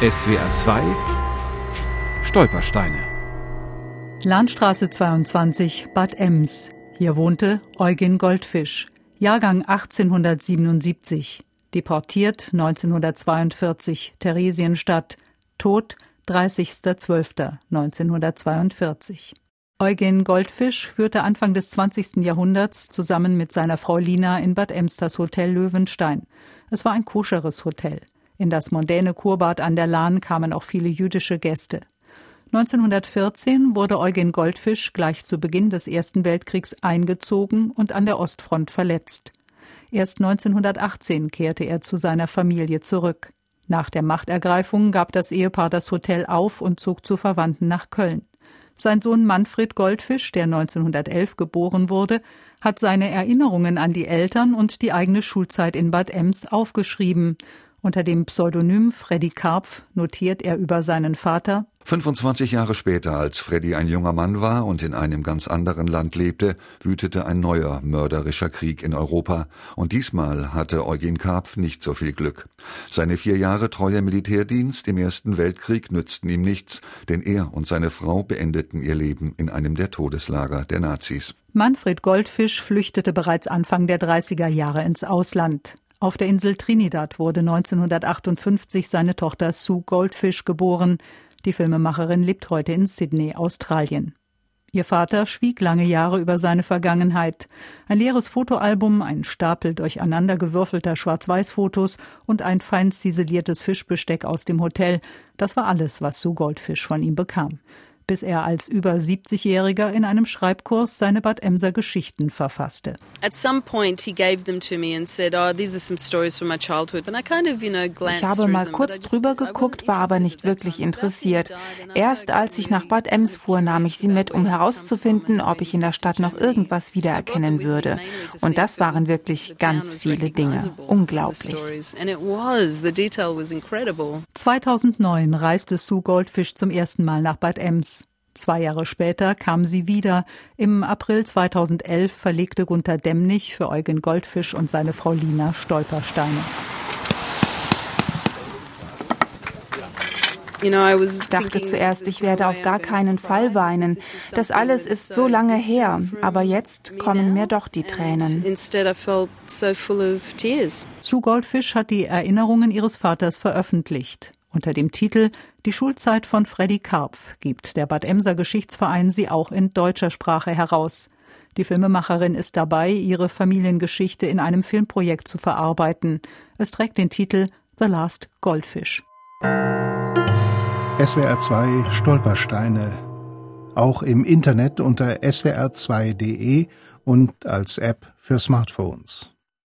SWR 2 Stolpersteine Landstraße 22, Bad Ems. Hier wohnte Eugen Goldfisch, Jahrgang 1877, deportiert 1942, Theresienstadt, Tod 30.12.1942. Eugen Goldfisch führte Anfang des 20. Jahrhunderts zusammen mit seiner Frau Lina in Bad Ems das Hotel Löwenstein. Es war ein koscheres Hotel. In das mondäne Kurbad an der Lahn kamen auch viele jüdische Gäste. 1914 wurde Eugen Goldfisch gleich zu Beginn des Ersten Weltkriegs eingezogen und an der Ostfront verletzt. Erst 1918 kehrte er zu seiner Familie zurück. Nach der Machtergreifung gab das Ehepaar das Hotel auf und zog zu Verwandten nach Köln. Sein Sohn Manfred Goldfisch, der 1911 geboren wurde, hat seine Erinnerungen an die Eltern und die eigene Schulzeit in Bad Ems aufgeschrieben unter dem Pseudonym Freddy Karpf notiert er über seinen Vater 25 Jahre später, als Freddy ein junger Mann war und in einem ganz anderen Land lebte, wütete ein neuer mörderischer Krieg in Europa. Und diesmal hatte Eugen Karpf nicht so viel Glück. Seine vier Jahre treuer Militärdienst im Ersten Weltkrieg nützten ihm nichts, denn er und seine Frau beendeten ihr Leben in einem der Todeslager der Nazis. Manfred Goldfisch flüchtete bereits Anfang der 30er Jahre ins Ausland. Auf der Insel Trinidad wurde 1958 seine Tochter Sue Goldfish geboren. Die Filmemacherin lebt heute in Sydney, Australien. Ihr Vater schwieg lange Jahre über seine Vergangenheit. Ein leeres Fotoalbum, ein Stapel durcheinandergewürfelter Schwarz-Weiß-Fotos und ein fein ziseliertes Fischbesteck aus dem Hotel. Das war alles, was Sue Goldfish von ihm bekam bis er als über 70-Jähriger in einem Schreibkurs seine Bad Emser Geschichten verfasste. Oh, ich habe mal kurz drüber geguckt, war aber nicht wirklich interessiert. Erst als ich nach Bad Ems fuhr, nahm ich sie mit, um herauszufinden, ob ich in der Stadt noch irgendwas wiedererkennen würde. Und das waren wirklich ganz viele Dinge. Unglaublich. 2009 reiste Sue Goldfish zum ersten Mal nach Bad Ems. Zwei Jahre später kam sie wieder. Im April 2011 verlegte Gunther Demnig für Eugen Goldfisch und seine Frau Lina Stolpersteine. Ich dachte zuerst, ich werde auf gar keinen Fall weinen. Das alles ist so lange her, aber jetzt kommen mir doch die Tränen. Sue Goldfisch hat die Erinnerungen ihres Vaters veröffentlicht. Unter dem Titel Die Schulzeit von Freddy Karpf gibt der Bad Emser Geschichtsverein sie auch in deutscher Sprache heraus. Die Filmemacherin ist dabei, ihre Familiengeschichte in einem Filmprojekt zu verarbeiten. Es trägt den Titel The Last Goldfish. SWR 2 Stolpersteine. Auch im Internet unter swr2.de und als App für Smartphones.